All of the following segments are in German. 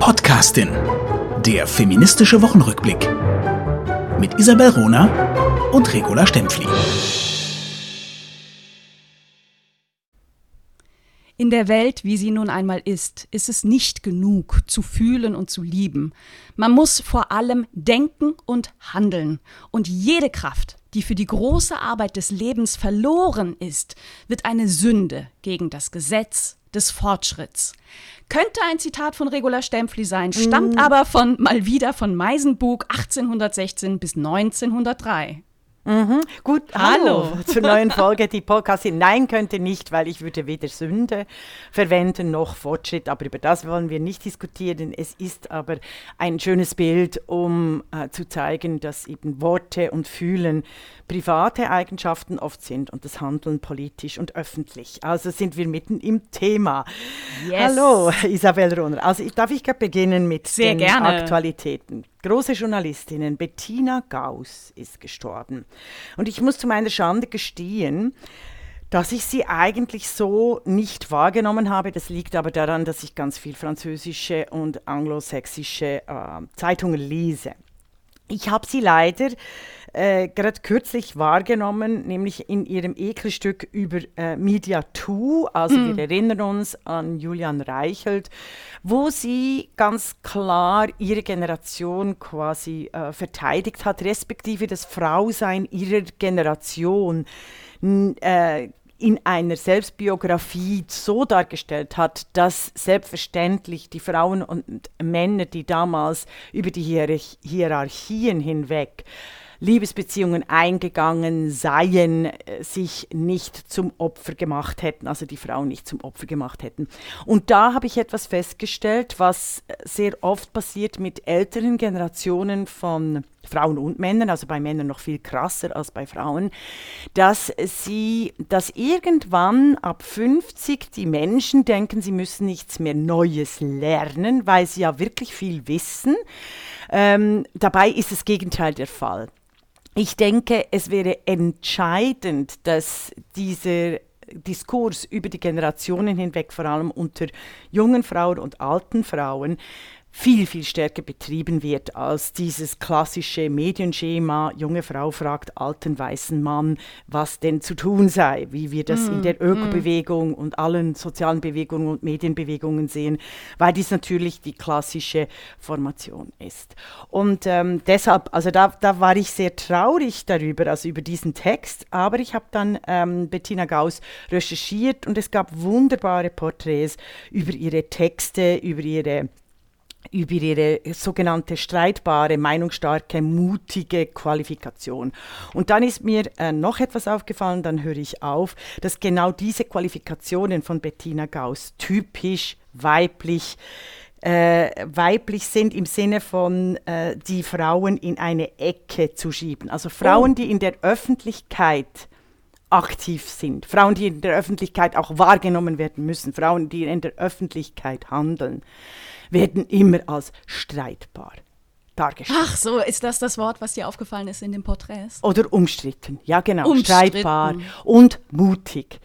Podcastin. Der feministische Wochenrückblick. Mit Isabel Rona und Regula Stempfli. In der Welt, wie sie nun einmal ist, ist es nicht genug zu fühlen und zu lieben. Man muss vor allem denken und handeln. Und jede Kraft, die für die große Arbeit des Lebens verloren ist, wird eine Sünde gegen das Gesetz des Fortschritts. Könnte ein Zitat von Regula Stempfli sein, stammt mm. aber von mal wieder von Meisenbug 1816 bis 1903. Mhm. Gut, hallo. hallo zur neuen Folge, die Podcast. Nein, könnte nicht, weil ich würde weder Sünde verwenden noch Fortschritt, aber über das wollen wir nicht diskutieren. Es ist aber ein schönes Bild, um äh, zu zeigen, dass eben Worte und Fühlen private Eigenschaften oft sind und das Handeln politisch und öffentlich. Also sind wir mitten im Thema. Yes. Hallo, Isabel Rohner. Also darf ich beginnen mit Sehr den gerne. Aktualitäten große Journalistin Bettina Gauss ist gestorben. Und ich muss zu meiner Schande gestehen, dass ich sie eigentlich so nicht wahrgenommen habe. Das liegt aber daran, dass ich ganz viel französische und anglosächsische äh, Zeitungen lese. Ich habe sie leider äh, gerade kürzlich wahrgenommen, nämlich in ihrem Ekelstück über äh, Media 2. Also mm. wir erinnern uns an Julian Reichelt, wo sie ganz klar ihre Generation quasi äh, verteidigt hat, respektive das Frausein ihrer Generation äh, in einer Selbstbiografie so dargestellt hat, dass selbstverständlich die Frauen und Männer, die damals über die Hierarch Hierarchien hinweg Liebesbeziehungen eingegangen seien, äh, sich nicht zum Opfer gemacht hätten, also die Frauen nicht zum Opfer gemacht hätten. Und da habe ich etwas festgestellt, was sehr oft passiert mit älteren Generationen von Frauen und Männern, also bei Männern noch viel krasser als bei Frauen, dass sie, dass irgendwann ab 50 die Menschen denken, sie müssen nichts mehr Neues lernen, weil sie ja wirklich viel wissen. Ähm, dabei ist das Gegenteil der Fall. Ich denke, es wäre entscheidend, dass dieser Diskurs über die Generationen hinweg, vor allem unter jungen Frauen und alten Frauen, viel, viel stärker betrieben wird als dieses klassische Medienschema, junge Frau fragt alten weißen Mann, was denn zu tun sei, wie wir das mm, in der. Ökobewegung mm. und allen sozialen Bewegungen und Medienbewegungen sehen, weil dies natürlich die klassische Formation ist. Und ähm, deshalb, also da, da war ich sehr traurig darüber, also über diesen Text, aber ich habe dann ähm, Bettina Gauss recherchiert und es gab wunderbare Porträts über ihre Texte, über ihre über ihre sogenannte streitbare, meinungsstarke, mutige Qualifikation. Und dann ist mir äh, noch etwas aufgefallen, dann höre ich auf, dass genau diese Qualifikationen von Bettina Gauss typisch weiblich äh, weiblich sind im Sinne von äh, die Frauen in eine Ecke zu schieben. Also Frauen, oh. die in der Öffentlichkeit aktiv sind, Frauen, die in der Öffentlichkeit auch wahrgenommen werden müssen, Frauen, die in der Öffentlichkeit handeln werden immer als streitbar dargestellt. Ach so, ist das das Wort, was dir aufgefallen ist in den Porträts? Oder umstritten, ja genau, streitbar und mutig,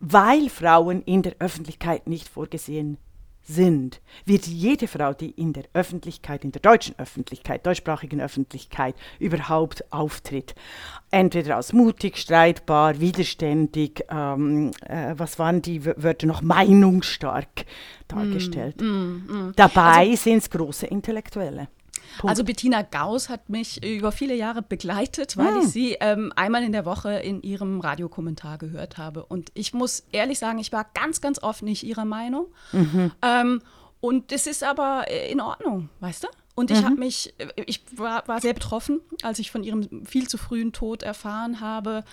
weil Frauen in der Öffentlichkeit nicht vorgesehen sind, wird jede Frau, die in der Öffentlichkeit, in der deutschen Öffentlichkeit, deutschsprachigen Öffentlichkeit überhaupt auftritt, entweder als mutig, streitbar, widerständig, ähm, äh, was waren die Wörter noch, meinungsstark dargestellt. Mm, mm, mm. Dabei also, sind es große Intellektuelle. Punkt. Also Bettina Gauss hat mich über viele Jahre begleitet, weil hm. ich sie ähm, einmal in der Woche in ihrem Radiokommentar gehört habe. Und ich muss ehrlich sagen, ich war ganz, ganz oft nicht ihrer Meinung. Mhm. Ähm, und das ist aber äh, in Ordnung, weißt du? Und ich mhm. habe mich, äh, ich war, war, sehr betroffen, als ich von ihrem viel zu frühen Tod erfahren habe.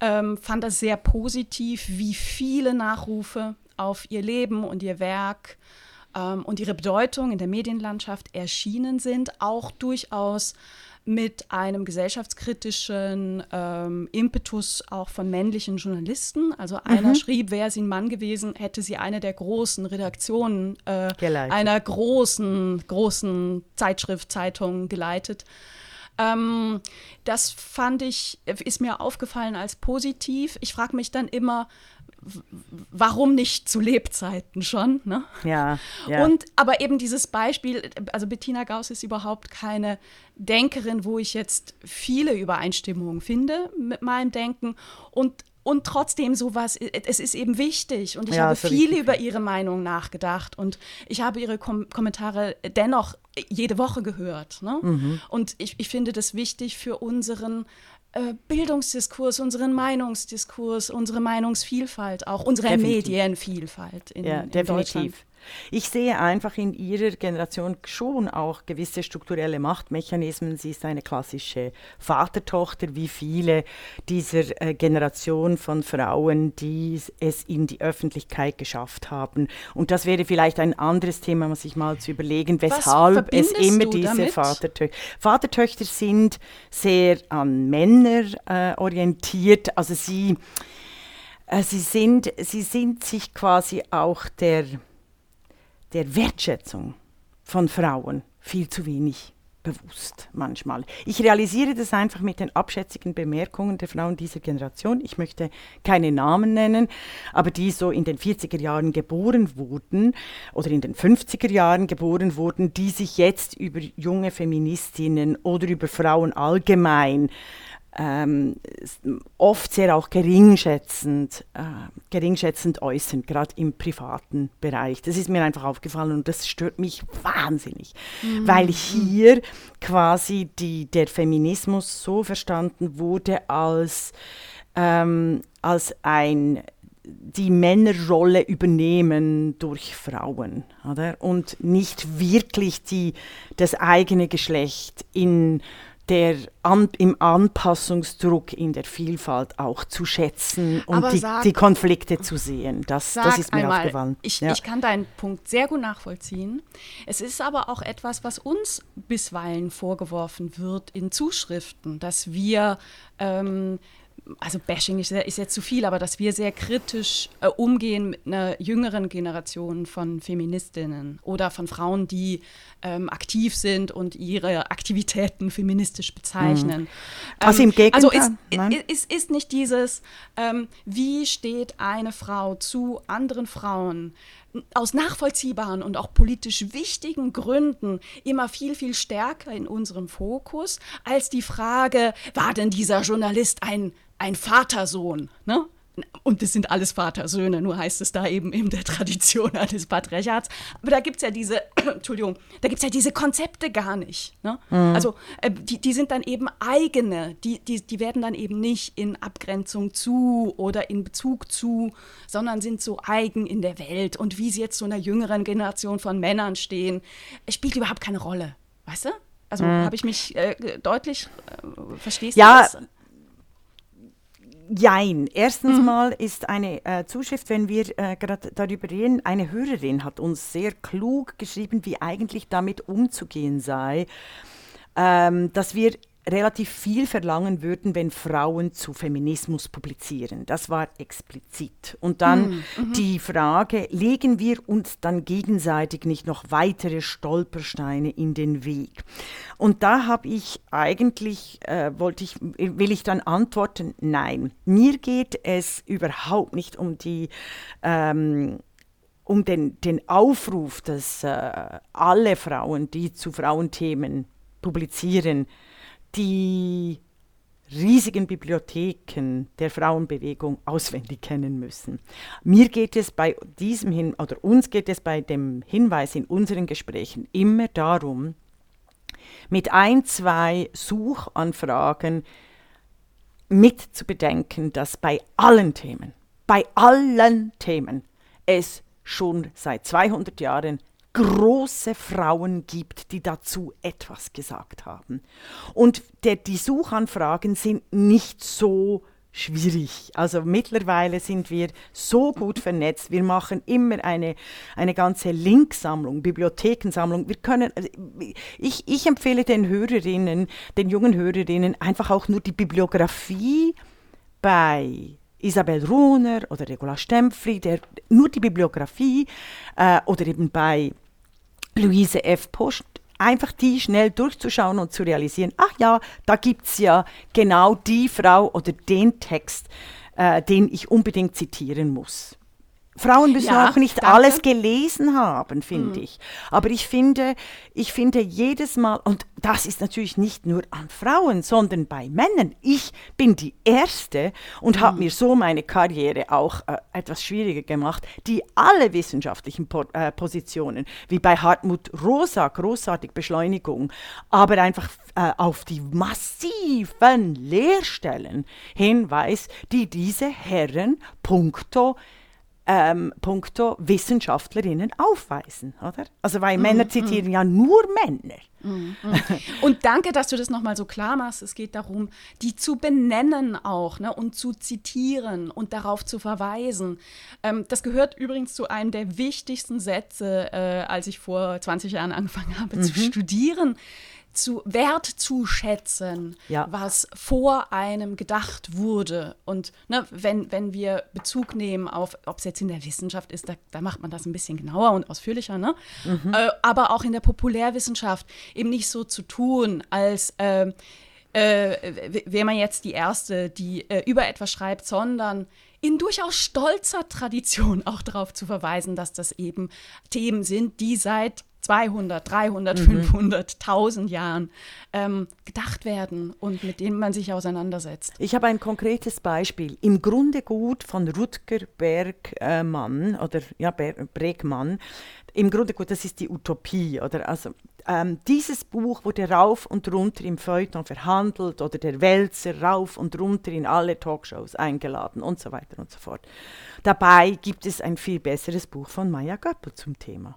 Ähm, fand das sehr positiv, wie viele Nachrufe auf ihr Leben und ihr Werk ähm, und ihre Bedeutung in der Medienlandschaft erschienen sind, auch durchaus mit einem gesellschaftskritischen ähm, Impetus auch von männlichen Journalisten. Also einer mhm. schrieb, wäre sie ein Mann gewesen, hätte sie eine der großen Redaktionen äh, einer großen, großen Zeitschrift, Zeitung geleitet. Ähm, das fand ich, ist mir aufgefallen als positiv. Ich frage mich dann immer, warum nicht zu Lebzeiten schon? Ne? Ja, ja. Und aber eben dieses Beispiel, also Bettina Gauss ist überhaupt keine Denkerin, wo ich jetzt viele Übereinstimmungen finde mit meinem Denken und und trotzdem sowas, es ist eben wichtig und ich ja, habe viel über ihre Meinung nachgedacht und ich habe ihre Kom Kommentare dennoch jede Woche gehört. Ne? Mhm. Und ich, ich finde das wichtig für unseren Bildungsdiskurs, unseren Meinungsdiskurs, unsere Meinungsvielfalt, auch unsere definitiv. Medienvielfalt in, ja, in Deutschland. Ich sehe einfach in ihrer Generation schon auch gewisse strukturelle Machtmechanismen. Sie ist eine klassische Vatertochter, wie viele dieser äh, Generation von Frauen, die es in die Öffentlichkeit geschafft haben. Und das wäre vielleicht ein anderes Thema, was ich mal zu überlegen, weshalb es immer diese Vatertöchter. Vatertöchter sind sehr an Männer äh, orientiert. Also sie, äh, sie, sind, sie sind sich quasi auch der der Wertschätzung von Frauen viel zu wenig bewusst manchmal. Ich realisiere das einfach mit den abschätzigen Bemerkungen der Frauen dieser Generation. Ich möchte keine Namen nennen, aber die so in den 40er Jahren geboren wurden oder in den 50er Jahren geboren wurden, die sich jetzt über junge Feministinnen oder über Frauen allgemein ähm, oft sehr auch geringschätzend, äh, geringschätzend äußern, gerade im privaten Bereich. Das ist mir einfach aufgefallen und das stört mich wahnsinnig, mhm. weil hier quasi die, der Feminismus so verstanden wurde als, ähm, als ein die Männerrolle übernehmen durch Frauen oder? und nicht wirklich die, das eigene Geschlecht in der an, im Anpassungsdruck in der Vielfalt auch zu schätzen und die, sag, die, Konflikte zu sehen. Das, das ist mir einmal, aufgefallen. Ich, ja. ich kann deinen Punkt sehr gut nachvollziehen. Es ist aber auch etwas, was uns bisweilen vorgeworfen wird in Zuschriften, dass wir ähm, also Bashing ist, ist, jetzt zu viel, aber dass wir sehr kritisch äh, umgehen mit einer jüngeren Generation von Feministinnen oder von Frauen, die ähm, aktiv sind und ihre Aktivitäten feministisch bezeichnen. Mhm. Also im Gegenteil. Also ist, ist, ist, nicht dieses, ähm, wie steht eine Frau zu anderen Frauen, aus nachvollziehbaren und auch politisch wichtigen Gründen immer viel, viel stärker in unserem Fokus als die Frage, war denn dieser Journalist ein ein Vatersohn, ne? Und das sind alles Vatersöhne, nur heißt es da eben in der Tradition eines Patriarchats. Aber da gibt es ja diese, Entschuldigung, da gibt es ja diese Konzepte gar nicht. Ne? Mhm. Also äh, die, die sind dann eben eigene, die, die, die werden dann eben nicht in Abgrenzung zu oder in Bezug zu, sondern sind so eigen in der Welt. Und wie sie jetzt zu einer jüngeren Generation von Männern stehen, spielt überhaupt keine Rolle. Weißt du? Also mhm. habe ich mich äh, deutlich, äh, verstehst ja, du das? Jein. Erstens mhm. mal ist eine äh, Zuschrift, wenn wir äh, gerade darüber reden, eine Hörerin hat uns sehr klug geschrieben, wie eigentlich damit umzugehen sei, ähm, dass wir relativ viel verlangen würden, wenn Frauen zu Feminismus publizieren. Das war explizit. Und dann mm, mhm. die Frage, legen wir uns dann gegenseitig nicht noch weitere Stolpersteine in den Weg? Und da habe ich eigentlich, äh, wollte ich, will ich dann antworten, nein. Mir geht es überhaupt nicht um die ähm, um den, den Aufruf, dass äh, alle Frauen, die zu Frauenthemen publizieren, die riesigen Bibliotheken der Frauenbewegung auswendig kennen müssen. Mir geht es bei diesem hin oder uns geht es bei dem Hinweis in unseren Gesprächen immer darum, mit ein, zwei Suchanfragen mit zu bedenken, dass bei allen Themen, bei allen Themen es schon seit 200 Jahren große Frauen gibt, die dazu etwas gesagt haben. Und der, die Suchanfragen sind nicht so schwierig. Also mittlerweile sind wir so gut vernetzt. Wir machen immer eine, eine ganze Linksammlung, Bibliothekensammlung. Wir können, also ich, ich empfehle den Hörerinnen, den jungen Hörerinnen einfach auch nur die Bibliografie bei Isabel Runer oder Regula Stempfli, der, nur die Bibliografie äh, oder eben bei Luise F. Post, einfach die schnell durchzuschauen und zu realisieren, ach ja, da gibt es ja genau die Frau oder den Text, äh, den ich unbedingt zitieren muss. Frauen müssen Ja, auch nicht danke. alles gelesen haben, finde Mhm. ich. Aber ich finde, ich finde jedes Mal, und das ist natürlich nicht nur an Frauen, sondern bei Männern. Ich bin die Erste und Mhm. habe mir so meine Karriere auch äh, etwas schwieriger gemacht, die alle wissenschaftlichen po äh, Positionen, wie bei Hartmut Rosa, großartig Beschleunigung, aber einfach äh, auf die massiven Lehrstellen hinweist, die diese Herren punkto ähm, punkto Wissenschaftlerinnen aufweisen, oder? Also weil Männer zitieren ja nur Männer. Und danke, dass du das nochmal so klar machst. Es geht darum, die zu benennen auch ne, und zu zitieren und darauf zu verweisen. Ähm, das gehört übrigens zu einem der wichtigsten Sätze, äh, als ich vor 20 Jahren angefangen habe zu studieren. Zu wertzuschätzen, Ja. was vor einem gedacht wurde. Und ne, wenn, wenn wir Bezug nehmen auf, ob es jetzt in der Wissenschaft ist, da, da macht man das ein bisschen genauer und ausführlicher, ne? Äh, aber auch in der Populärwissenschaft eben nicht so zu tun, als ähm, äh, wäre man jetzt die Erste, die äh, über etwas schreibt, sondern in durchaus stolzer Tradition auch darauf zu verweisen, dass das eben Themen sind, die seit 200, 300, 500, 1000 Jahren ähm, gedacht werden und mit denen man sich auseinandersetzt. Ich habe ein konkretes Beispiel. Im Grunde gut von Rutger Bergmann oder ja, Bregmann. Im Grunde gut, das ist die Utopie. Oder? Also, ähm, dieses Buch wurde rauf und runter im Feuilleton verhandelt oder der Wälzer rauf und runter in alle Talkshows eingeladen und so weiter und so fort. Dabei gibt es ein viel besseres Buch von Maya Göppel zum Thema.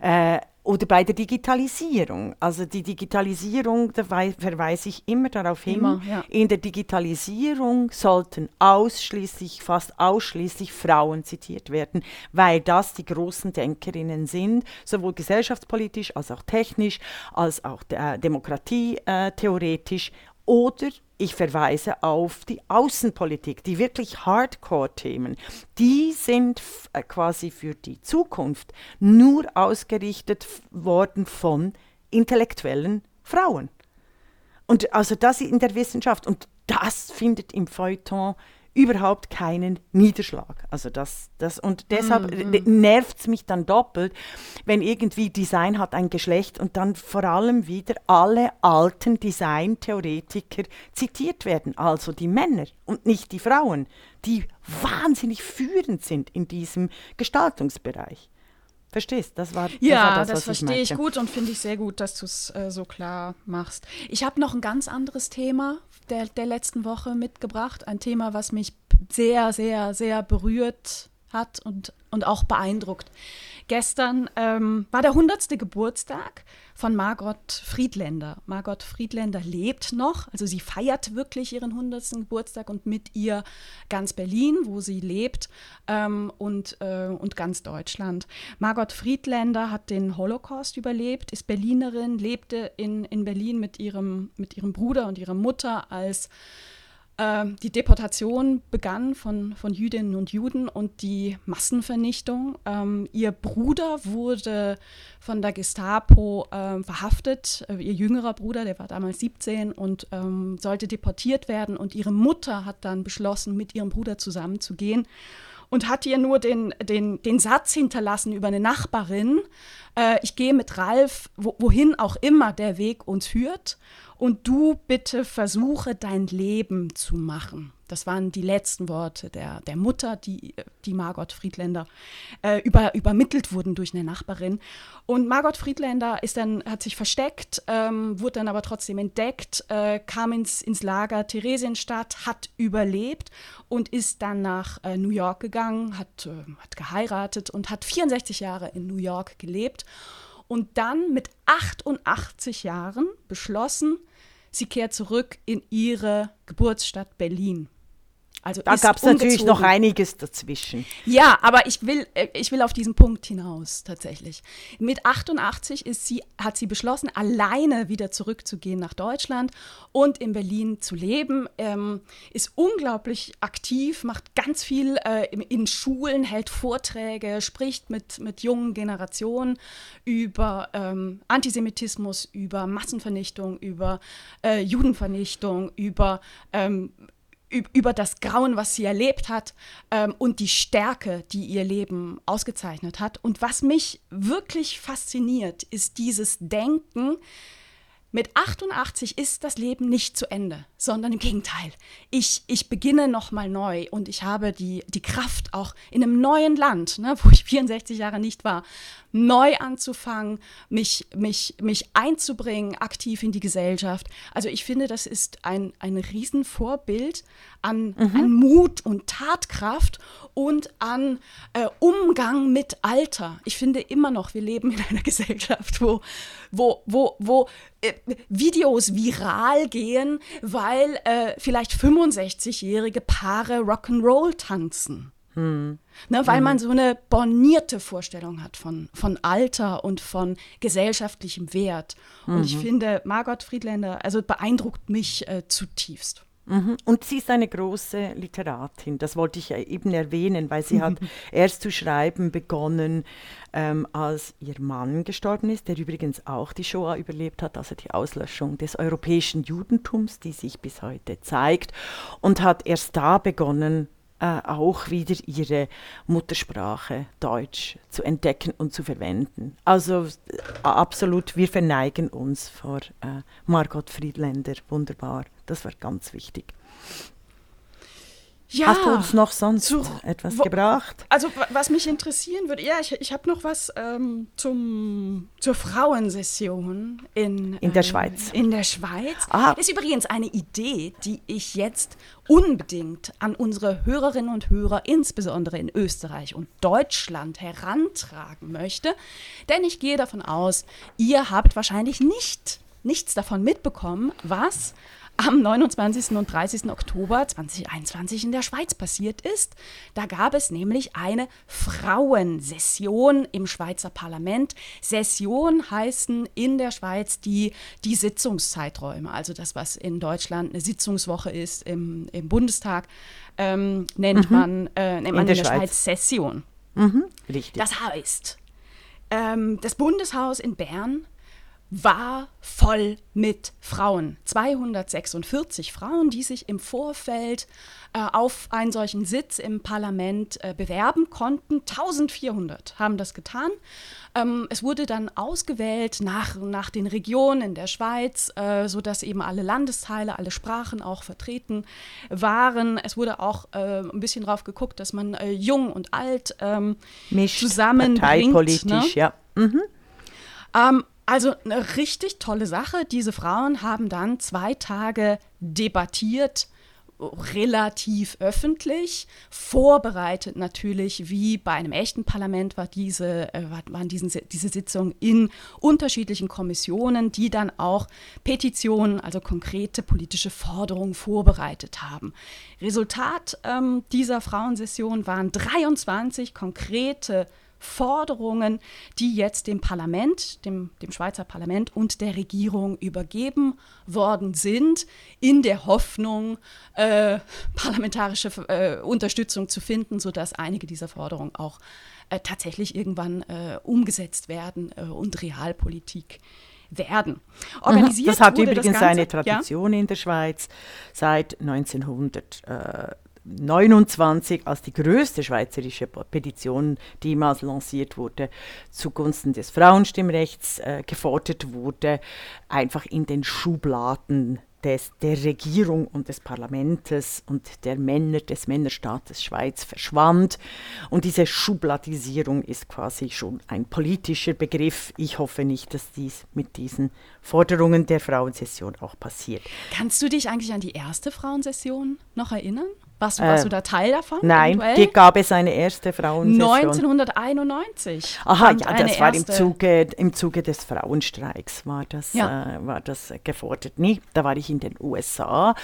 Äh, oder bei der Digitalisierung. Also die Digitalisierung, da wei- verweise ich immer darauf hin, Immer, ja. in der Digitalisierung sollten ausschließlich, fast ausschließlich Frauen zitiert werden, weil das die großen Denkerinnen sind, sowohl gesellschaftspolitisch als auch technisch, als auch äh, demokratietheoretisch. Oder ich verweise auf die Außenpolitik, die wirklich Hardcore-Themen. Die sind äh, quasi für die Zukunft nur ausgerichtet worden von intellektuellen Frauen. Und also das in der Wissenschaft. Und das findet im Feuilleton überhaupt keinen Niederschlag. Also das, das und deshalb nervt es mich dann doppelt, wenn irgendwie Design hat ein Geschlecht und dann vor allem wieder alle alten Designtheoretiker zitiert werden, also die Männer und nicht die Frauen, die wahnsinnig führend sind in diesem Gestaltungsbereich. Verstehst? Das war das, war Ja, das, das, was verstehe ich meinte. gut und finde ich sehr gut, dass du es äh, so klar machst. Ich habe noch ein ganz anderes Thema der, der letzten Woche mitgebracht. Ein Thema, was mich sehr, sehr, sehr berührt hat und, und auch beeindruckt. Gestern ähm, war der 100. Geburtstag von Margot Friedländer. Margot Friedländer lebt noch, also sie feiert wirklich ihren 100. Geburtstag und mit ihr ganz Berlin, wo sie lebt, ähm, und, äh, und ganz Deutschland. Margot Friedländer hat den Holocaust überlebt, ist Berlinerin, lebte in, in Berlin mit ihrem, mit ihrem Bruder und ihrer Mutter als ähm, die Deportation begann von, von Jüdinnen und Juden und die Massenvernichtung. Ähm, ihr Bruder wurde von der Gestapo ähm, verhaftet, äh, ihr jüngerer Bruder, der war damals 17 und ähm, sollte deportiert werden. Und ihre Mutter hat dann beschlossen, mit ihrem Bruder zusammenzugehen und hat ihr nur den, den, den Satz hinterlassen über eine Nachbarin, äh, ich gehe mit Ralf, wo, wohin auch immer der Weg uns führt, und du bitte versuche dein Leben zu machen. Das waren die letzten Worte der, der Mutter, die, die Margot Friedländer äh, über, übermittelt wurden durch eine Nachbarin. Und Margot Friedländer ist dann, hat sich versteckt, ähm, wurde dann aber trotzdem entdeckt, äh, kam ins, ins Lager Theresienstadt, hat überlebt und ist dann nach äh, New York gegangen, hat, äh, hat geheiratet und hat 64 Jahre in New York gelebt und dann mit 88 Jahren beschlossen, sie kehrt zurück in ihre Geburtsstadt Berlin. Also Da gab es natürlich noch einiges dazwischen. Ja, aber ich will, äh, ich will auf diesen Punkt hinaus tatsächlich. Mit 88 ist sie, hat sie beschlossen, alleine wieder zurückzugehen nach Deutschland und in Berlin zu leben. Ähm, ist unglaublich aktiv, macht ganz viel äh, in, in Schulen, hält Vorträge, spricht mit, mit jungen Generationen über ähm, Antisemitismus, über Massenvernichtung, über äh, Judenvernichtung, über ähm, über das Grauen, was sie erlebt hat ähm, und die Stärke, die ihr Leben ausgezeichnet hat. Und was mich wirklich fasziniert, ist dieses Denken, mit 88 ist das Leben nicht zu Ende, sondern im Gegenteil. Ich, ich beginne nochmal neu und ich habe die, die Kraft, auch in einem neuen Land, ne, wo ich 64 Jahre nicht war, neu anzufangen, mich, mich, mich einzubringen, aktiv in die Gesellschaft. Also ich finde, das ist ein, ein Riesenvorbild an, mhm. an Mut und Tatkraft und an äh, Umgang mit Alter. Ich finde immer noch, wir leben in einer Gesellschaft, wo, wo, wo, wo äh, Videos viral gehen, weil äh, vielleicht 65-jährige Paare Rock'n'Roll tanzen. Hm. Ne, weil hm. man so eine bornierte Vorstellung hat von, von Alter und von gesellschaftlichem Wert. Mhm. Und ich mhm. finde, Margot Friedländer, also beeindruckt mich äh, zutiefst. Mhm. Und sie ist eine große Literatin, das wollte ich eben erwähnen, weil sie hat erst zu schreiben begonnen, ähm, als ihr Mann gestorben ist, der übrigens auch die Shoah überlebt hat, also die Auslöschung des europäischen Judentums, die sich bis heute zeigt, und hat erst da begonnen, äh, auch wieder ihre Muttersprache Deutsch zu entdecken und zu verwenden. Also äh, absolut, wir verneigen uns vor äh, Margot Friedländer, wunderbar, das war ganz wichtig. Ja, Hast du uns noch sonst zu, etwas wo, gebracht? Also was mich interessieren würde, ja, ich, ich habe noch was ähm, zum, zur Frauensession in, in der ähm, Schweiz. In der Schweiz. Ah. Ist übrigens eine Idee, die ich jetzt unbedingt an unsere Hörerinnen und Hörer, insbesondere in Österreich und Deutschland, herantragen möchte. Denn ich gehe davon aus, ihr habt wahrscheinlich nicht nichts davon mitbekommen, was am 29. und 30. Oktober 2021 in der Schweiz passiert ist. Da gab es nämlich eine Frauensession im Schweizer Parlament. Session heißen in der Schweiz die, die Sitzungszeiträume, also das, was in Deutschland eine Sitzungswoche ist im, im Bundestag, ähm, nennt, mhm. man, äh, nennt man in, der, in der Schweiz. Schweiz Session. Mhm. Richtig. Das heißt, ähm, das Bundeshaus in Bern war voll mit Frauen. 246 Frauen, die sich im Vorfeld äh, auf einen solchen Sitz im Parlament äh, bewerben konnten. 1400 haben das getan. Ähm, es wurde dann ausgewählt nach, nach den Regionen in der Schweiz, äh, sodass eben alle Landesteile, alle Sprachen auch vertreten waren. Es wurde auch äh, ein bisschen drauf geguckt, dass man äh, jung und alt ähm, zusammenbringt. Parteipolitisch, ne? ja. Mhm. Ähm, also eine richtig tolle Sache. Diese Frauen haben dann zwei Tage debattiert, relativ öffentlich, vorbereitet natürlich, wie bei einem echten Parlament war diese, äh, waren diese, diese Sitzungen in unterschiedlichen Kommissionen, die dann auch Petitionen, also konkrete politische Forderungen vorbereitet haben. Resultat ähm, dieser Frauensession waren 23 konkrete Forderungen, die jetzt dem Parlament, dem, dem Schweizer Parlament und der Regierung übergeben worden sind, in der Hoffnung, äh, parlamentarische äh, Unterstützung zu finden, sodass einige dieser Forderungen auch äh, tatsächlich irgendwann äh, umgesetzt werden äh, und Realpolitik werden. Organisiert das hat übrigens das eine Tradition ja? in der Schweiz seit 1900. 29 als die größte schweizerische Petition, die jemals lanciert wurde, zugunsten des Frauenstimmrechts äh, gefordert wurde, einfach in den Schubladen des, der Regierung und des Parlaments und der Männer des Männerstaates Schweiz verschwand. Und diese Schubladisierung ist quasi schon ein politischer Begriff. Ich hoffe nicht, dass dies mit diesen Forderungen der Frauensession auch passiert. Kannst du dich eigentlich an die erste Frauensession noch erinnern? Warst du, warst äh, du da Teil davon? Nein, die gab es eine erste Frauensession. 1991. Aha, ja, das war im Zuge, im Zuge des Frauenstreiks war das, ja. äh, war das gefordert. Nee, da war ich in den USA.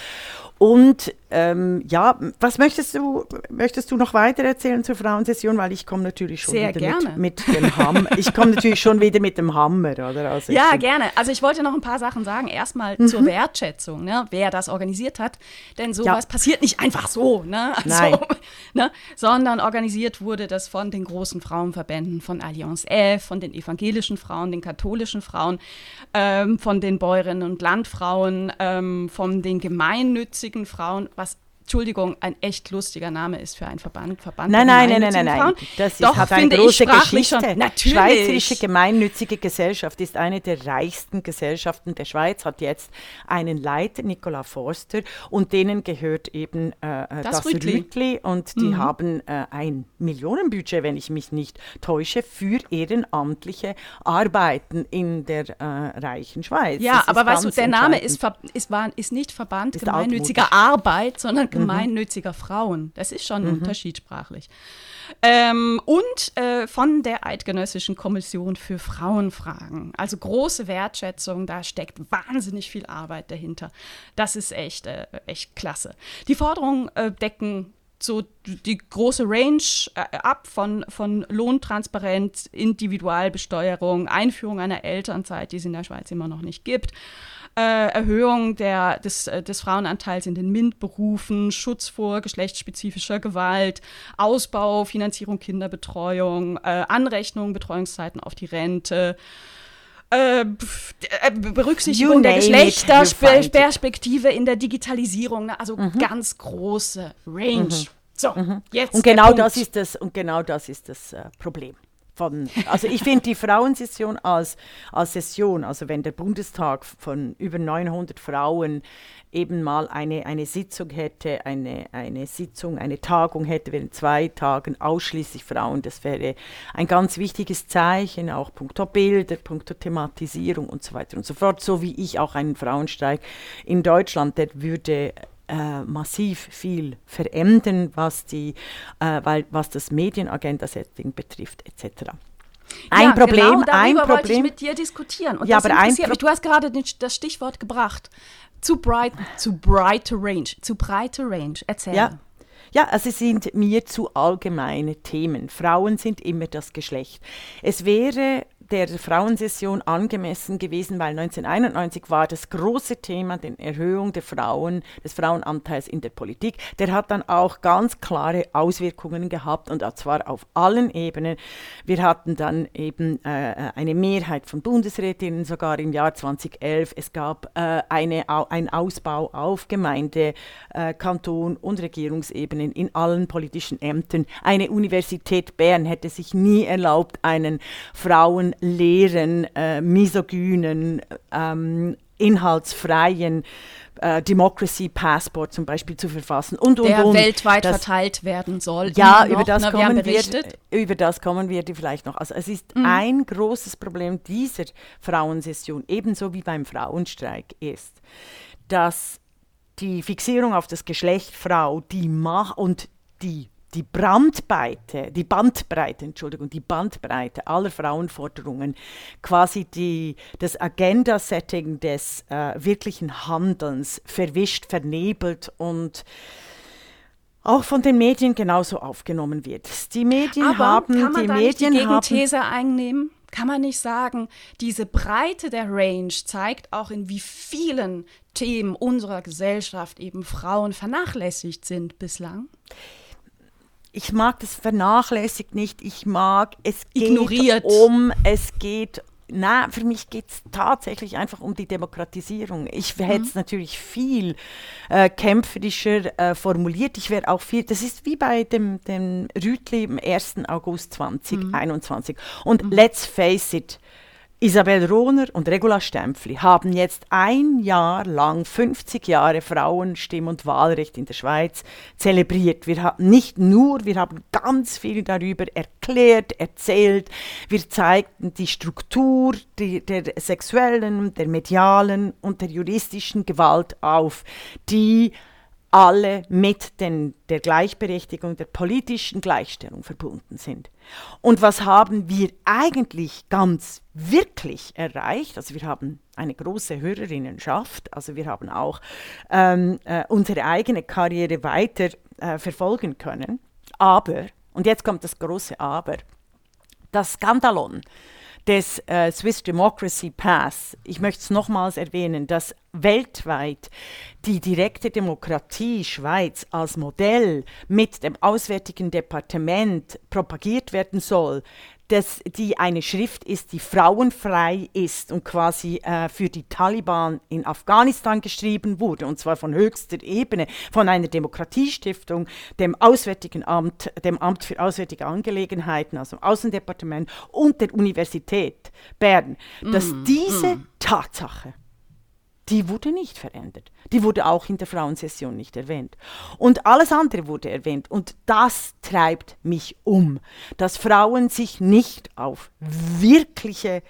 Und ähm, ja, was möchtest du, möchtest du noch weiter erzählen zur Frauensession? Weil ich komme natürlich schon Sehr wieder. Mit, mit dem Hammer. Ich komme natürlich schon wieder mit dem Hammer, oder? Also ja, gerne. Also ich wollte noch ein paar Sachen sagen. Erstmal mhm. zur Wertschätzung, ne, wer das organisiert hat. Denn sowas ja. passiert nicht einfach so ne? Also, Nein. Ne? Sondern organisiert wurde das von den großen Frauenverbänden, von Allianz F, von den evangelischen Frauen, den katholischen Frauen, ähm, von den Bäuerinnen und Landfrauen, ähm, von den gemeinnützigen Frauen, was Entschuldigung, ein echt lustiger Name ist für einen Verband. Verband nein, nein, nein, nein, nein, nein. Das ist, Doch, hat eine große Geschichte. Schon, natürlich. Schweizerische Gemeinnützige Gesellschaft ist eine der reichsten Gesellschaften der Schweiz, hat jetzt einen Leiter, Nicola Forster, und denen gehört eben äh, äh das, das Rütli. Rütli. und die mhm. haben äh, ein Millionenbudget, wenn ich mich nicht täusche, für ehrenamtliche Arbeiten in der äh, reichen Schweiz. Ja, aber weißt du, der Name ist, ist, war, ist nicht Verband ist gemeinnütziger Arbeit, sondern. Gemeinnütziger mhm. Frauen. Das ist schon ein mhm. Unterschied sprachlich. Ähm, und äh, von der Eidgenössischen Kommission für Frauenfragen. Also große Wertschätzung, da steckt wahnsinnig viel Arbeit dahinter. Das ist echt, äh, echt klasse. Die Forderungen äh, decken so die große Range äh, ab von, von Lohntransparenz, Individualbesteuerung, Einführung einer Elternzeit, die es in der Schweiz immer noch nicht gibt, äh, Erhöhung der, des, äh, des Frauenanteils in den MINT-Berufen, Schutz vor geschlechtsspezifischer Gewalt, Ausbau, Finanzierung Kinderbetreuung, äh, Anrechnung Betreuungszeiten auf die Rente. Äh, äh Berücksichtigung der Geschlechterperspektive in der Digitalisierung, ne? also mhm. ganz große Range. Mhm. So, mhm. jetzt und genau das ist das und genau das ist das äh, Problem von, also ich finde die Frauensession als, als Session, also wenn der Bundestag von über 900 Frauen eben mal eine, eine Sitzung hätte, eine, eine Sitzung, eine Tagung hätte, während zwei Tagen ausschließlich Frauen, das wäre ein ganz wichtiges Zeichen, auch punkto Bilder, punkto Thematisierung und so weiter und so fort, so wie ich auch einen Frauenstreik in Deutschland, der würde äh, massiv viel verändern, was, die, äh, weil, was das Medienagenda-Setting betrifft, etc. Ein ja, Problem, genau ein Problem. wollte ich mit dir diskutieren. Und ja, aber ein mich. Du hast gerade das Stichwort gebracht. Zu bright, zu breite Range, zu breite Range. Erzähl. Ja. Ja, also es sind mir zu allgemeine Themen. Frauen sind immer das Geschlecht. Es wäre der Frauensession angemessen gewesen, weil 1991 war das große Thema die Erhöhung der Frauen, des Frauenanteils in der Politik. Der hat dann auch ganz klare Auswirkungen gehabt und zwar auf allen Ebenen. Wir hatten dann eben äh, eine Mehrheit von Bundesrätinnen sogar im Jahr 2011. Es gab äh, eine, einen Ausbau auf Gemeinde, äh, Kanton und Regierungsebenen in allen politischen Ämtern. Eine Universität Bern hätte sich nie erlaubt, einen Frauen leeren, äh, misogynen, ähm, inhaltsfreien äh, Democracy Passport zum Beispiel zu verfassen und, und, Der und, weltweit das, verteilt werden soll. Ja, über das, Na, kommen wir, über das kommen wir vielleicht noch. Also es ist mhm. ein großes Problem dieser Frauensession, ebenso wie beim Frauenstreik ist, dass die Fixierung auf das Geschlecht Frau, die Macht und die die Brandbreite, die Bandbreite, Entschuldigung, die Bandbreite aller Frauenforderungen, quasi die, das Agenda-Setting des äh, wirklichen Handelns verwischt, vernebelt und auch von den Medien genauso aufgenommen wird. Die Medien Aber haben kann man die da Medien nicht die Gegenthese einnehmen? Kann man nicht sagen, diese Breite der Range zeigt auch, in wie vielen Themen unserer Gesellschaft eben Frauen vernachlässigt sind bislang? Ich mag das vernachlässigt nicht. Ich mag, es geht Ignoriert. um, es geht na, für mich geht es tatsächlich einfach um die Demokratisierung. Ich hätte es mhm. natürlich viel äh, kämpferischer äh, formuliert. Ich wäre auch viel, das ist wie bei dem, dem Rütli am 1. August 2021. Mhm. Und mhm. let's face it, Isabel Rohner und Regula Stempfli haben jetzt ein Jahr lang 50 Jahre Frauenstimm- und Wahlrecht in der Schweiz zelebriert. Wir haben nicht nur, wir haben ganz viel darüber erklärt, erzählt. Wir zeigten die Struktur die, der sexuellen, der medialen und der juristischen Gewalt auf, die alle mit den, der Gleichberechtigung, der politischen Gleichstellung verbunden sind. Und was haben wir eigentlich ganz wirklich erreicht? Also wir haben eine große Hörerinnenschaft, also wir haben auch ähm, äh, unsere eigene Karriere weiter äh, verfolgen können. Aber, und jetzt kommt das große Aber, das Skandalon des äh, Swiss Democracy Pass, ich möchte es nochmals erwähnen, dass weltweit die direkte Demokratie Schweiz als Modell mit dem Auswärtigen Departement propagiert werden soll, dass die eine Schrift ist, die frauenfrei ist und quasi äh, für die Taliban in Afghanistan geschrieben wurde, und zwar von höchster Ebene, von einer Demokratiestiftung, dem Auswärtigen Amt, dem Amt für Auswärtige Angelegenheiten, also Außendepartement und der Universität Bern, dass mm, diese mm. Tatsache die wurde nicht verändert. Die wurde auch in der Frauensession nicht erwähnt. Und alles andere wurde erwähnt. Und das treibt mich um, dass Frauen sich nicht auf wirkliche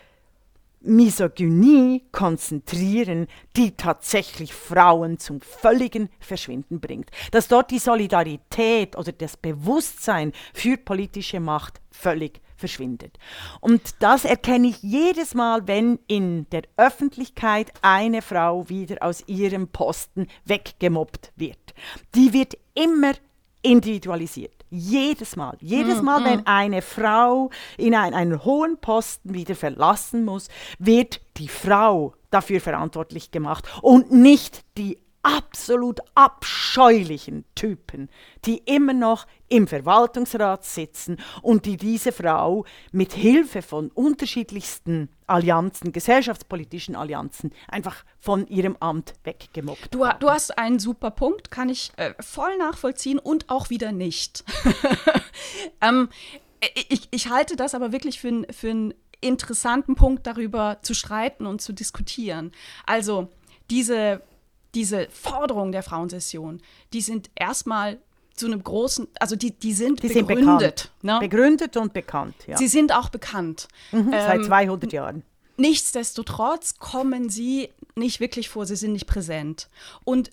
Misogynie konzentrieren, die tatsächlich Frauen zum völligen Verschwinden bringt. Dass dort die Solidarität oder das Bewusstsein für politische Macht völlig verschwindet. Und das erkenne ich jedes Mal, wenn in der Öffentlichkeit eine Frau wieder aus ihrem Posten weggemobbt wird. Die wird immer individualisiert. Jedes Mal. Jedes Mal, mm, wenn eine Frau in ein, einen hohen Posten wieder verlassen muss, wird die Frau dafür verantwortlich gemacht und nicht die absolut abscheulichen Typen, die immer noch im Verwaltungsrat sitzen und die diese Frau mit Hilfe von unterschiedlichsten Allianzen, gesellschaftspolitischen Allianzen, einfach von ihrem Amt weggemobbt du, haben. Du hast einen super Punkt, kann ich äh, voll nachvollziehen und auch wieder nicht. ähm, ich, ich halte das aber wirklich für, für einen interessanten Punkt, darüber zu streiten und zu diskutieren. Also diese diese Forderungen der Frauensession, die sind erstmal zu einem großen, also die, die sind die begründet. Sind ne? Begründet und bekannt, ja. Sie sind auch bekannt. Mhm, ähm, seit 200 Jahren. Nichtsdestotrotz kommen sie nicht wirklich vor, sie sind nicht präsent. Und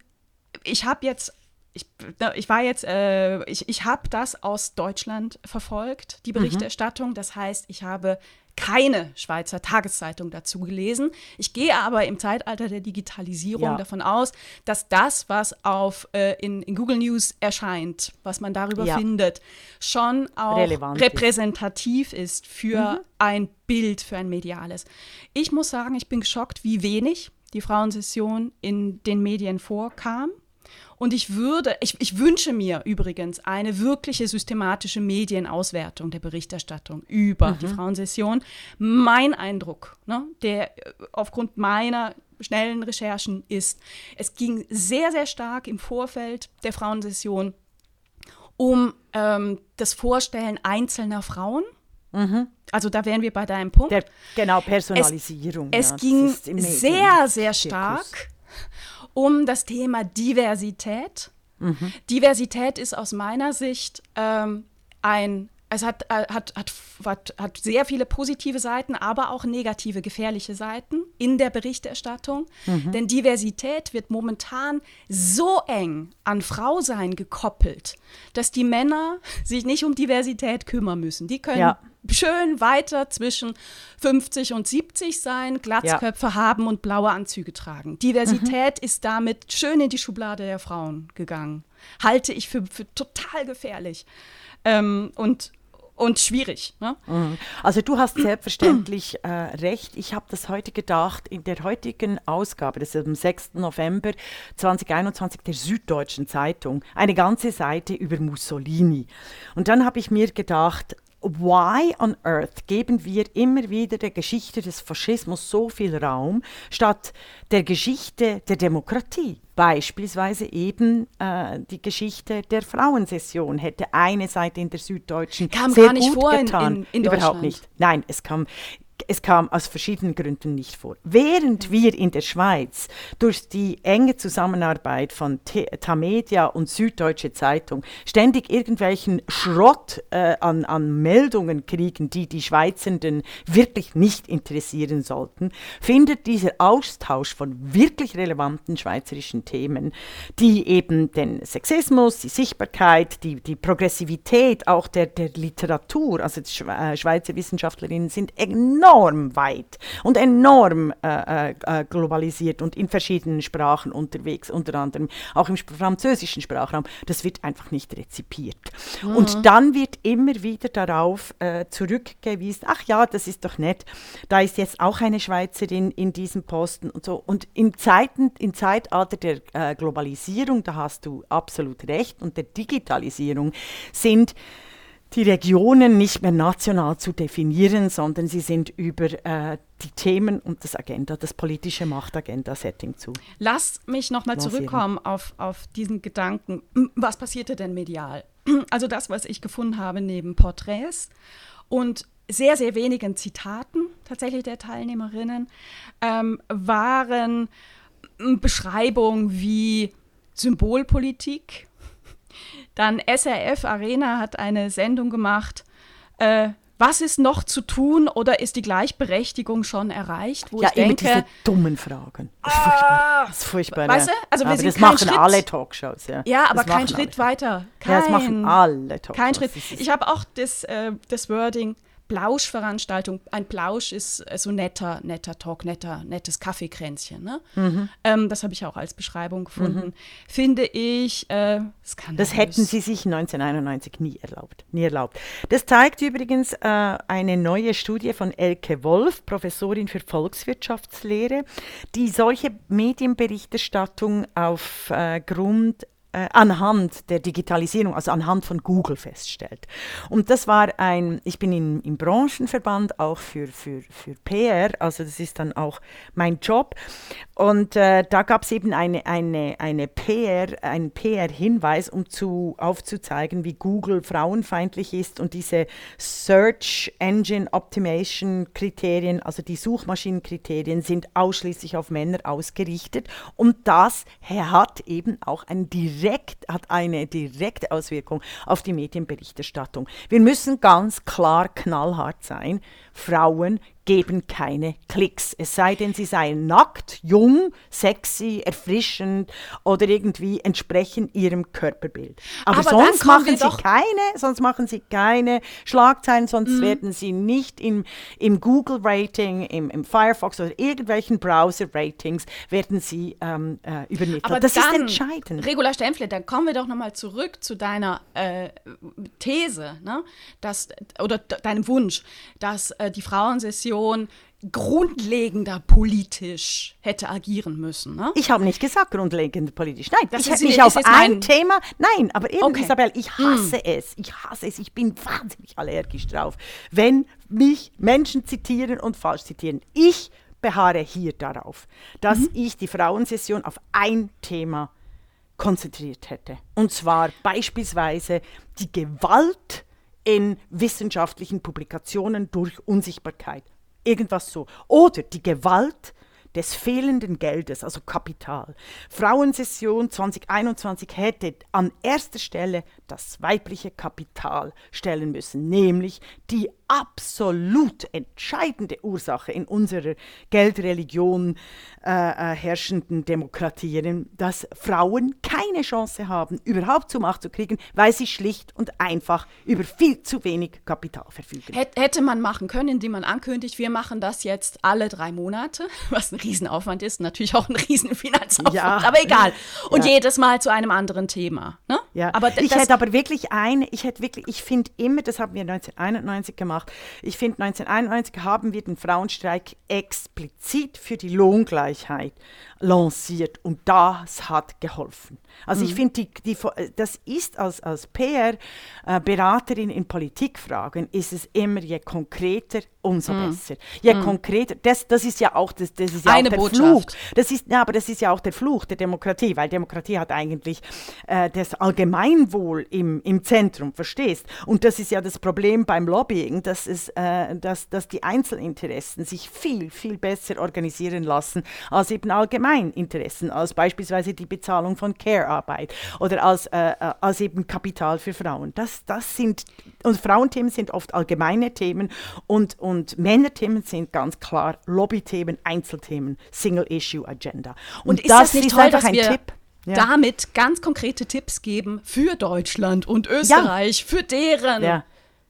ich habe jetzt ich, ich, war jetzt, äh, ich, ich habe das aus Deutschland verfolgt, die mhm. Berichterstattung. Mhm. Das heißt, ich habe keine Schweizer Tageszeitung dazu gelesen. Ich gehe aber im Zeitalter der Digitalisierung ja. davon aus, dass das, was auf, äh, in, in, Google News erscheint, was man darüber ja. findet, schon auch Relevant repräsentativ ist, ist für mhm. ein Bild, für ein mediales. Ich muss sagen, ich bin geschockt, wie wenig die Frauensession in den Medien vorkam. Und ich würde, ich, ich wünsche mir übrigens eine wirkliche systematische Medienauswertung der Berichterstattung über mhm. die Frauensession. Mein Eindruck, ne, der äh, aufgrund meiner schnellen Recherchen ist, es ging sehr, sehr stark im Vorfeld der Frauensession um ähm, das Vorstellen einzelner Frauen. Mhm. Also da wären wir bei deinem Punkt. Der, genau, Personalisierung. Es, ja, es ging sehr, sehr stark um das Thema Diversität. Mhm. Diversität ist aus meiner Sicht ähm, ein es hat, äh, hat, hat, hat, hat sehr viele positive Seiten, aber auch negative, gefährliche Seiten in der Berichterstattung. Mhm. Denn Diversität wird momentan so eng an Frausein gekoppelt, dass die Männer sich nicht um Diversität kümmern müssen. Die können ja. Schön weiter zwischen 50 und 70 sein, Glatzköpfe ja. haben und blaue Anzüge tragen. Diversität mhm. ist damit schön in die Schublade der Frauen gegangen. Halte ich für, für total gefährlich. Ähm, und und schwierig. Ne? Mhm. Also du hast selbstverständlich äh, recht. Ich habe das heute gedacht, in der heutigen Ausgabe, das ist am 6. November 2021 der Süddeutschen Zeitung, eine ganze Seite über Mussolini. Und dann habe ich mir gedacht, why on earth geben wir immer wieder der Geschichte des Faschismus so viel Raum, statt der Geschichte der Demokratie? Beispielsweise eben äh, die Geschichte der Frauensession hätte eine Seite in der Süddeutschen kam sehr gar nicht gut vor getan. In, in, in Überhaupt nicht. Nein, es kam es kam aus verschiedenen Gründen nicht vor. Während wir in der Schweiz durch die enge Zusammenarbeit von Tamedia und Süddeutsche Zeitung ständig irgendwelchen Schrott äh, an, an Meldungen kriegen, die die Schweizenden wirklich nicht interessieren sollten, findet dieser Austausch von wirklich relevanten schweizerischen Themen, die eben den Sexismus, die Sichtbarkeit, die, die Progressivität auch der, der Literatur, also die äh, Schweizer Wissenschaftlerinnen sind enorm enorm weit und enorm äh, äh, äh, globalisiert und in verschiedenen Sprachen unterwegs, unter anderem auch im französischen Sprachraum. Das wird einfach nicht rezipiert. Mhm. Und dann wird immer wieder darauf äh, zurückgewiesen, ach ja, das ist doch nett, da ist jetzt auch eine Schweizerin in diesem Posten und so. Und im, Zeiten, im Zeitalter der äh, Globalisierung, da hast du absolut recht, und der Digitalisierung sind die Regionen nicht mehr national zu definieren, sondern sie sind über äh, die Themen und das Agenda, das politische Machtagenda-Setting zu. Lass mich nochmal zurückkommen auf, auf diesen Gedanken. Was passierte denn medial? Also das, was ich gefunden habe neben Porträts und sehr, sehr wenigen Zitaten tatsächlich der Teilnehmerinnen, ähm, waren Beschreibungen wie Symbolpolitik, dann SRF Arena hat eine Sendung gemacht. Äh, was ist noch zu tun oder ist die Gleichberechtigung schon erreicht? Wo ja, ich denke, diese dummen Fragen. Das ist furchtbar. Das ist furchtbar. Weißt du? also aber das machen Schritt, alle Talkshows. Ja, ja aber kein Schritt alle. weiter. Kein, ja, das machen alle Talkshows. Kein Schritt. Ich habe auch das, äh, das Wording Plauschveranstaltung. Ein Plausch ist äh, so netter, netter Talk, netter, nettes Kaffeekränzchen. Ne? Mhm. Ähm, das habe ich auch als Beschreibung gefunden. Mhm. Finde ich äh, skandalös. Das hätten Sie sich 1991 nie erlaubt. Nie erlaubt. Das zeigt übrigens äh, eine neue Studie von Elke Wolf, Professorin für Volkswirtschaftslehre, die solche Medienberichterstattung aufgrund äh, äh, anhand der Digitalisierung, also anhand von Google feststellt. Und das war ein, ich bin im, im Branchenverband auch für, für, für PR, also das ist dann auch mein Job. Und äh, da gab es eben eine, eine, eine PR, einen PR-Hinweis, um zu, aufzuzeigen, wie Google frauenfeindlich ist und diese Search Engine Optimation Kriterien, also die Suchmaschinenkriterien, sind ausschließlich auf Männer ausgerichtet. Und das hat eben auch einen direkten direkt, hat eine direkte Auswirkung auf die Medienberichterstattung. Wir müssen ganz klar knallhart sein. Frauen geben keine Klicks. Es sei denn, sie seien nackt, jung, sexy, erfrischend oder irgendwie entsprechen ihrem Körperbild. Aber, Aber sonst machen sie keine, sonst machen sie keine Schlagzeilen, sonst mhm. werden sie nicht im, im Google-Rating, im, im Firefox oder irgendwelchen Browser-Ratings werden sie ähm, äh, übermittelt. Aber das dann, ist entscheidend. Regula Stempfle, dann kommen wir doch nochmal zurück zu deiner äh, These, ne? dass, oder deinem Wunsch, dass äh, die Frauensession Union grundlegender politisch hätte agieren müssen. Ne? Ich habe nicht gesagt grundlegender politisch. Nein, das ich hätte mich auf ein Thema. Nein, aber eben, okay. Isabel, ich hm. hasse hm. es. Ich hasse es. Ich bin wahnsinnig allergisch drauf, wenn mich Menschen zitieren und falsch zitieren. Ich beharre hier darauf, dass mhm. ich die Frauensession auf ein Thema konzentriert hätte. Und zwar beispielsweise die Gewalt in wissenschaftlichen Publikationen durch Unsichtbarkeit. Irgendwas so. Oder die Gewalt des fehlenden Geldes, also Kapital. Frauensession 2021 hätte an erster Stelle das weibliche Kapital stellen müssen, nämlich die absolut entscheidende Ursache in unserer Geldreligion äh, äh, herrschenden Demokratien, dass Frauen keine Chance haben, überhaupt zur Macht zu kriegen, weil sie schlicht und einfach über viel zu wenig Kapital verfügen. Hätte man machen können, indem man ankündigt, wir machen das jetzt alle drei Monate, was ein Riesenaufwand ist, natürlich auch ein Riesenfinanzaufwand, ja. aber egal. Und ja. jedes Mal zu einem anderen Thema. Ne? Ja. Aber ich hätte aber wirklich eine, ich hätte wirklich, ich finde immer, das haben wir 1991 gemacht. Ich finde, 1991 haben wir den Frauenstreik explizit für die Lohngleichheit lanciert und das hat geholfen. Also mhm. ich finde, die, die, das ist als, als PR-Beraterin in Politikfragen, ist es immer, je konkreter, umso mhm. besser. Je mhm. konkreter, das, das ist ja auch, das, das ist ja Eine auch der Botschaft. Fluch. Das ist, ja, aber das ist ja auch der Fluch der Demokratie, weil Demokratie hat eigentlich äh, das Allgemeinwohl im, im Zentrum, verstehst? Und das ist ja das Problem beim Lobbying, dass, es, äh, dass, dass die Einzelinteressen sich viel, viel besser organisieren lassen als eben Allgemeininteressen, als beispielsweise die Bezahlung von Care-Arbeit oder als, äh, äh als eben Kapital für Frauen. Das, das sind, und Frauenthemen sind oft allgemeine Themen und und Männerthemen sind ganz klar Lobbythemen, Einzelthemen, Single-Issue-Agenda. Und, und, ist das, das nicht ist toll, dass wir Tipp. Ja. damit ganz konkrete Tipps geben für Deutschland und Österreich, ja. für deren ja.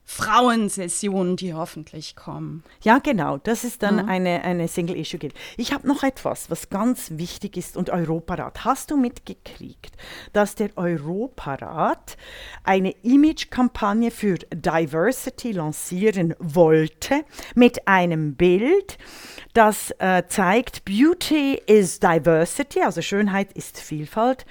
Frauensessionen, die hoffentlich kommen. Ja, genau. Das ist dann mhm. eine, eine Single-Issue. Guild. Ich habe noch etwas, was ganz wichtig ist und Europarat. Hast du mitgekriegt, dass der Europarat eine Image-Kampagne für Diversity lancieren wollte mit einem Bild, das äh, zeigt, Beauty is Diversity, also Schönheit ist Vielfalt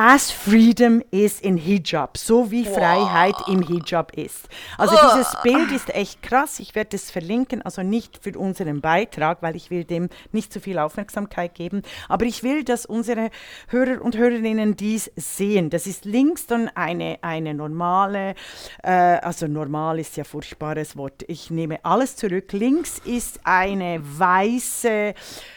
as freedom is in Hijab, so wie Freiheit im Hijab ist. Also dieses Bild ist echt krass. Ich werde es verlinken, also nicht für unseren Beitrag, weil ich will dem nicht zu viel Aufmerksamkeit geben, aber ich will, dass unsere Hörer und Hörerinnen dies sehen. Das ist links dann eine, eine normale, äh, also normal ist ja furchtbares Wort. Ich nehme alles zurück. Links ist eine weiße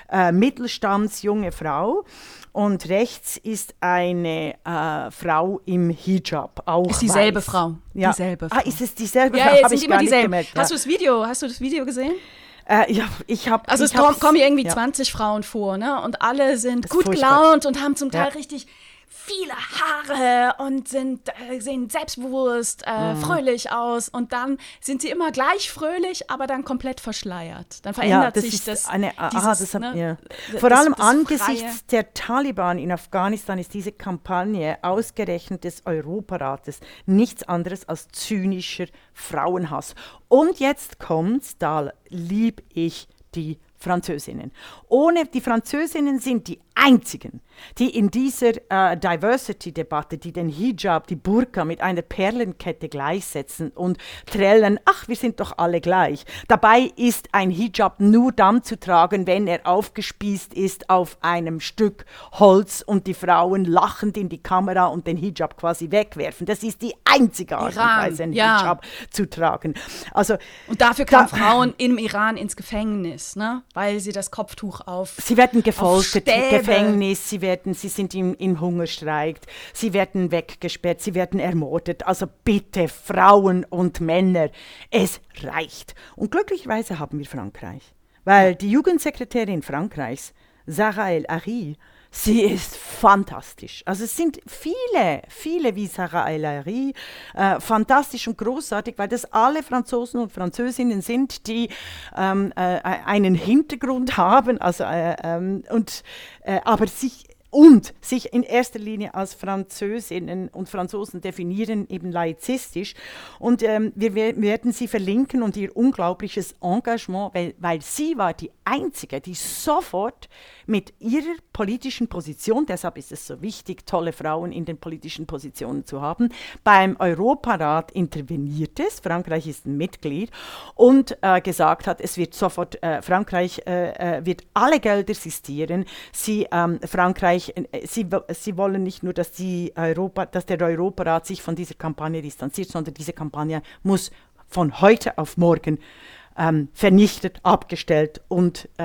äh, Mittelstandsjunge Frau und rechts ist eine äh, Frau im Hijab. Auch ist dieselbe weiß. Frau. Ja. Dieselbe Ah, Frau. ist es dieselbe ja, Frau? jetzt Hab sind immer dieselben. gemerkt, Hast ja. du das Video? Hast du das Video gesehen? Äh, ja, ich habe. Also ich es kommen, irgendwie ja. 20 Frauen vor, ne? Und alle sind Das gut gelaunt und haben zum Teil Ja. richtig viele Haare und sind, äh, sehen selbstbewusst, äh, Mhm. fröhlich aus. Und dann sind sie immer gleich fröhlich, aber dann komplett verschleiert. Dann verändert ja, das sich das. eine, aha, dieses, das hat, ne, ja. Vor das- allem das angesichts der Taliban in Afghanistan ist diese Kampagne ausgerechnet des Europarates nichts anderes als zynischer Frauenhass. Und jetzt kommt's, da lieb ich die Französinnen. Ohne die Französinnen sind die einzigen, die in dieser äh, Diversity-Debatte, die den Hijab, die Burka mit einer Perlenkette gleichsetzen und trällern, ach, wir sind doch alle gleich. Dabei ist ein Hijab nur dann zu tragen, wenn er aufgespießt ist auf einem Stück Holz und die Frauen lachend in die Kamera und den Hijab quasi wegwerfen. Das ist die einzige Art und Weise, einen ja. Hijab zu tragen. Also Und dafür kamen Da- Frauen im Iran ins Gefängnis, ne? weil sie das Kopftuch auf. Sie werden gefoltert, Stäbe. Gefängnis, sie, werden, sie sind im, im Hungerstreik, sie werden weggesperrt, sie werden ermordet. Also bitte, Frauen und Männer, es reicht. Und glücklicherweise haben wir Frankreich, weil die Jugendsekretärin Frankreichs, Sarah El Ari, Sie ist fantastisch. Also es sind viele, viele wie Sarah El Ari, äh, fantastisch und großartig, weil das alle Franzosen und Französinnen sind, die ähm, äh, einen Hintergrund haben, also äh, ähm, und äh, aber sich und sich in erster Linie als Französinnen und Franzosen definieren, eben laizistisch. Und ähm, wir we- werden sie verlinken und ihr unglaubliches Engagement, weil, weil sie war die Einzige, die sofort mit ihrer politischen Position, deshalb ist es so wichtig, tolle Frauen in den politischen Positionen zu haben, beim Europarat interveniert ist. Frankreich ist ein Mitglied und äh, gesagt hat, es wird sofort, äh, Frankreich äh, äh, wird alle Gelder sistieren. Sie, ähm, Frankreich, äh, sie, sie wollen nicht nur, dass, die Europa, dass der Europarat sich von dieser Kampagne distanziert, sondern diese Kampagne muss von heute auf morgen ähm, vernichtet, abgestellt und äh,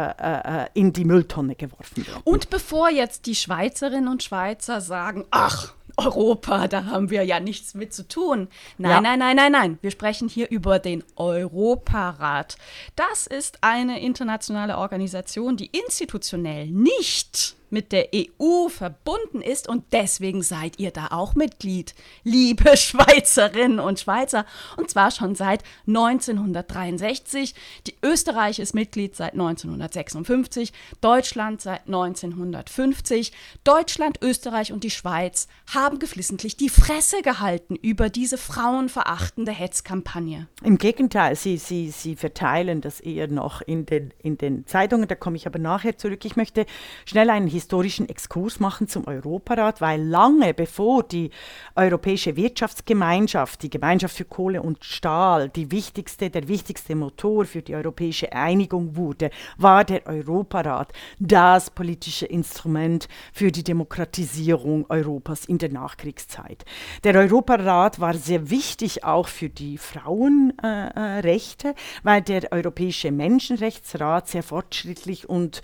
äh, in die Mülltonne geworfen werden. Und bevor jetzt die Schweizerinnen und Schweizer sagen, ach, Europa, da haben wir ja nichts mit zu tun. Nein, Ja. nein, nein, nein, nein. Wir sprechen hier über den Europarat. Das ist eine internationale Organisation, die institutionell nicht mit der EU verbunden ist und deswegen seid ihr da auch Mitglied, liebe Schweizerinnen und Schweizer. Und zwar schon seit 1963. Die Österreich ist Mitglied seit 1956, Deutschland seit 1950. Deutschland, Österreich und die Schweiz haben geflissentlich die Fresse gehalten über diese frauenverachtende Hetzkampagne. Im Gegenteil, sie, sie, sie verteilen das eher noch in den, in den Zeitungen, da komme ich aber nachher zurück. Ich möchte schnell einen historischen Exkurs machen zum Europarat, weil lange bevor die Europäische Wirtschaftsgemeinschaft, die Gemeinschaft für Kohle und Stahl, die wichtigste, der wichtigste Motor für die europäische Einigung wurde, war der Europarat das politische Instrument für die Demokratisierung Europas in der Nachkriegszeit. Der Europarat war sehr wichtig auch für die Frauenrechte, äh, Rechte, weil der Europäische Menschenrechtsrat sehr fortschrittlich und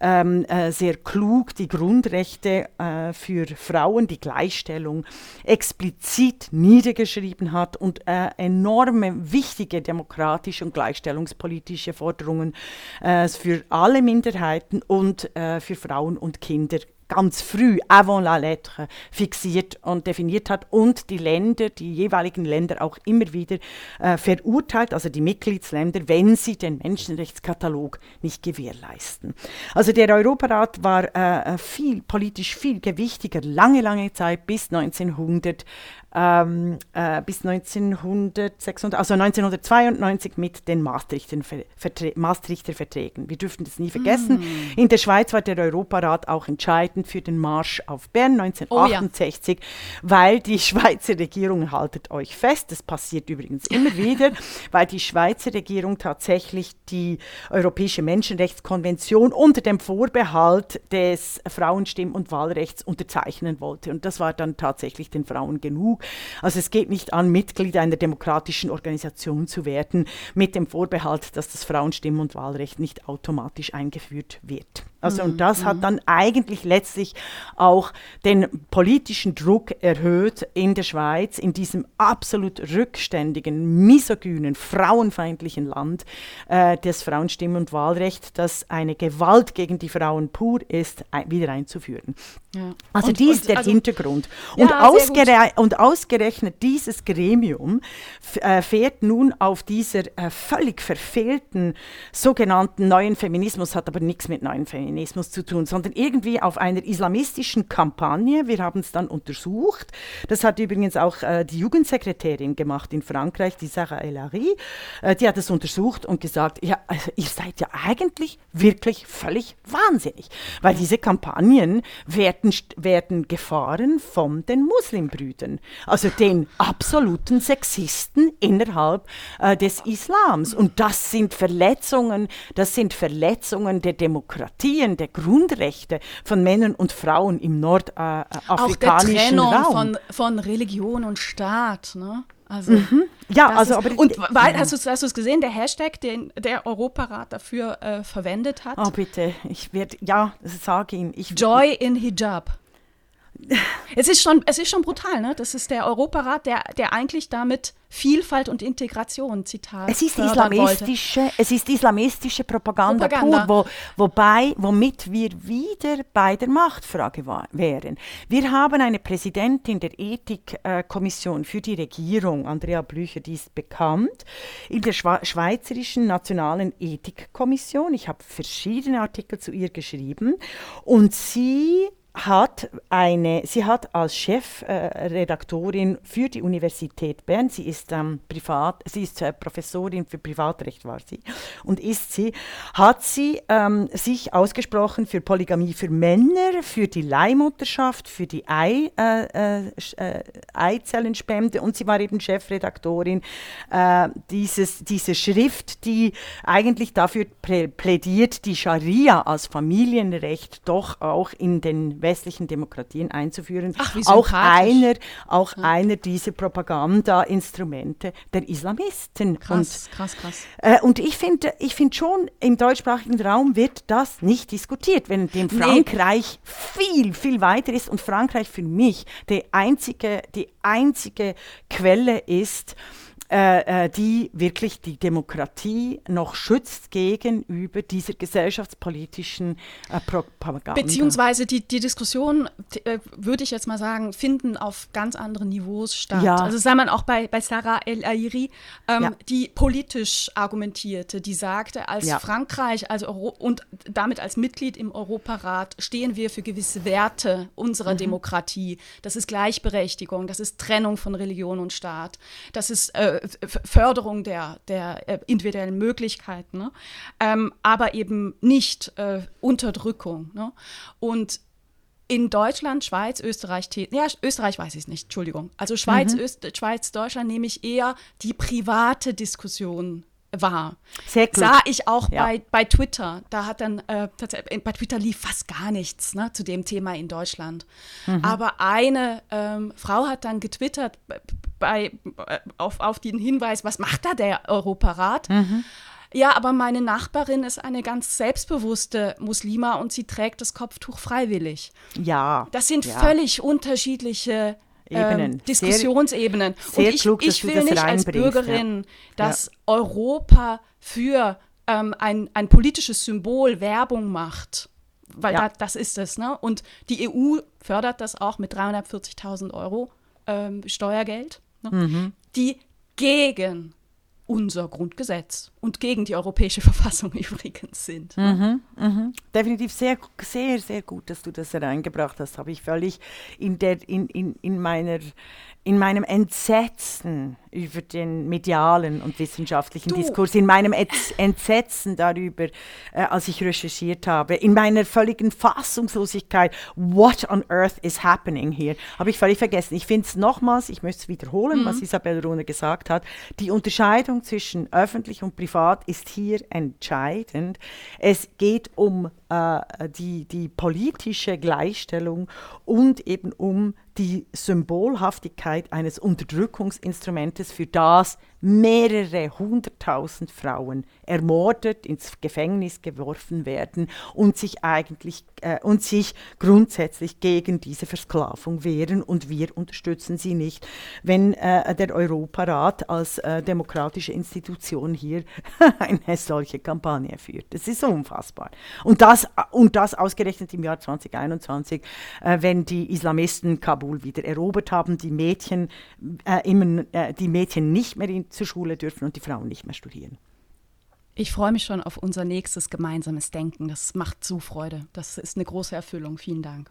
ähm, äh, sehr klug die Grundrechte äh, für Frauen, die Gleichstellung explizit niedergeschrieben hat und äh, enorme wichtige demokratische und gleichstellungspolitische Forderungen äh, für alle Minderheiten und äh, für Frauen und Kinder ganz früh, avant la lettre, fixiert und definiert hat und die Länder, die jeweiligen Länder auch immer wieder äh, verurteilt, also die Mitgliedsländer, wenn sie den Menschenrechtskatalog nicht gewährleisten. Also der Europarat war äh, viel, politisch viel gewichtiger, lange, lange Zeit bis 1900 ähm, äh, bis 1996, also 1992 mit den Maastrichter, Verträ Maastrichter Verträgen. Wir dürfen das nie vergessen. In der Schweiz war der Europarat auch entscheidend für den Marsch auf Bern 1968, oh, ja. weil die Schweizer Regierung, haltet euch fest, das passiert übrigens immer wieder, weil die Schweizer Regierung tatsächlich die Europäische Menschenrechtskonvention unter dem Vorbehalt des Frauenstimm- und Wahlrechts unterzeichnen wollte. Und das war dann tatsächlich den Frauen genug. Also es geht nicht an, Mitglied einer demokratischen Organisation zu werden, mit dem Vorbehalt, dass das Frauenstimm- und Wahlrecht nicht automatisch eingeführt wird. Also und das hat mhm. dann eigentlich letztlich auch den politischen Druck erhöht in der Schweiz, in diesem absolut rückständigen, misogynen, frauenfeindlichen Land äh, des Frauenstimm- und Wahlrecht, das eine Gewalt gegen die Frauen pur ist, ein, wieder einzuführen. Ja. Also und, dies ist der also, Hintergrund. Und, ja, ausgere und, ausgerechnet dieses Gremium äh, fährt nun auf dieser äh, völlig verfehlten sogenannten neuen Feminismus, hat aber nichts mit neuen Feminismus Feminismus zu tun, sondern irgendwie auf einer islamistischen Kampagne. Wir haben es dann untersucht. Das hat übrigens auch äh, die Jugendsekretärin gemacht in Frankreich, die Sarah El Ari. Äh, die hat es untersucht und gesagt, ja, also ihr seid ja eigentlich wirklich völlig wahnsinnig, weil diese Kampagnen werden, werden gefahren von den Muslimbrüdern, also den absoluten Sexisten innerhalb äh, des Islams. Und das sind Verletzungen, das sind Verletzungen der Demokratie Garantien der Grundrechte von Männern und Frauen im nordafrikanischen äh, Auch der Trennung Raum. Von, von Religion und Staat. Ne? Also, mhm. Ja, also ist, aber und weil, hast du es gesehen, der Hashtag, den der Europarat dafür äh, verwendet hat? Oh bitte, ich werde ja, sage ihn. Ich, Joy in Hijab. Es ist schon, es ist schon brutal, ne? Das ist der Europarat, der, der eigentlich damit Vielfalt und Integration, Zitat. Es ist islamistische, es ist islamistische Propaganda, Propaganda. pur, wo, wobei, womit wir wieder bei der Machtfrage war, wären. Wir haben eine Präsidentin der Ethikkommission für die Regierung, Andrea Blücher, die ist bekannt, in der Schweizerischen Nationalen Ethikkommission. Ich habe verschiedene Artikel zu ihr geschrieben und sie hat eine, sie hat als Chefredaktorin äh, für die Universität Bern, sie ist ähm, privat, sie ist äh, Professorin für Privatrecht war sie. Und ist sie, hat sie ähm, sich ausgesprochen für Polygamie für Männer, für die Leihmutterschaft, für die Ei, äh, äh, äh Eizellenspende. Und sie war eben Chefredaktorin äh, dieses, dieser Schrift, die eigentlich dafür plädiert, die Scharia als Familienrecht doch auch in den westlichen Demokratien einzuführen. Ach, wie auch einer, auch ja. einer dieser Propaganda-Instrumente der Islamisten. Krass, und, krass, krass. Äh, und ich finde ich find schon, im deutschsprachigen Raum wird das nicht diskutiert, wenn dem Frankreich nee. viel, viel weiter ist und Frankreich für mich die einzige, die einzige Quelle ist, äh, äh, die wirklich die Demokratie noch schützt gegenüber dieser gesellschaftspolitischen äh, Propaganda. Beziehungsweise die, die Diskussion, äh, würde ich jetzt mal sagen, finden auf ganz anderen Niveaus statt. Ja. Also sei man auch bei, bei Sarah El Airi, ähm, ja. die politisch argumentierte, die sagte, als ja. Frankreich als Euro und damit als Mitglied im Europarat stehen wir für gewisse Werte unserer mhm. Demokratie. Das ist Gleichberechtigung, das ist Trennung von Religion und Staat, das ist äh, Förderung der, der äh, individuellen Möglichkeiten, ne? ähm, aber eben nicht äh, Unterdrückung. Ne? Und in Deutschland, Schweiz, Österreich, ja, Österreich weiß ich es nicht, Entschuldigung. Also Schweiz, mhm. Öst, Schweiz, Deutschland nehme ich eher die private Diskussion war. Sehr klug. Sah ich auch ja. bei, bei Twitter. Da hat dann, äh, bei Twitter lief fast gar nichts ne, zu dem Thema in Deutschland. Mhm. Aber eine ähm, Frau hat dann getwittert bei, äh, auf, auf den Hinweis, was macht da der Europarat? Mhm. Ja, aber meine Nachbarin ist eine ganz selbstbewusste Muslima und sie trägt das Kopftuch freiwillig. Ja. Das sind ja. völlig unterschiedliche Ebenen. Ähm, Diskussionsebenen. Sehr, sehr ich, klug, ich will nicht als Bürgerin, dass ja. Europa für ähm, ein, ein politisches Symbol Werbung macht. Weil ja. da, das ist es. Ne? Und die EU fördert das auch mit 340.000 Euro ähm, Steuergeld, ne? mhm. die gegen unser Grundgesetz und gegen die europäische Verfassung übrigens sind. Mhm, mhm. Definitiv sehr, sehr, sehr gut, dass du das hereingebracht hast. Habe ich völlig in, der, in, in, in meiner in meinem Entsetzen über den medialen und wissenschaftlichen du. Diskurs, in meinem Entsetzen darüber, äh, als ich recherchiert habe, in meiner völligen Fassungslosigkeit, what on earth is happening here, habe ich völlig vergessen. Ich finde es nochmals, ich möchte es wiederholen, mhm. was Isabel Rune gesagt hat, die Unterscheidung zwischen öffentlich und privat ist hier entscheidend. Es geht um äh, die, die politische Gleichstellung und eben um die Symbolhaftigkeit eines Unterdrückungsinstrumentes, für das mehrere hunderttausend Frauen ermordet, ins Gefängnis geworfen werden und sich eigentlich äh, und sich grundsätzlich gegen diese Versklavung wehren und wir unterstützen sie nicht, wenn äh, der Europarat als äh, demokratische Institution hier eine solche Kampagne führt. Das ist unfassbar. Und das, und das ausgerechnet im Jahr 2021, äh, wenn die Islamisten Kabul wieder erobert haben, die Mädchen, äh, immer, äh, die Mädchen nicht mehr in zur Schule dürfen und die Frauen nicht mehr studieren. Ich freue mich schon auf unser nächstes gemeinsames Denken. Das macht so Freude. Das ist eine große Erfüllung. Vielen Dank.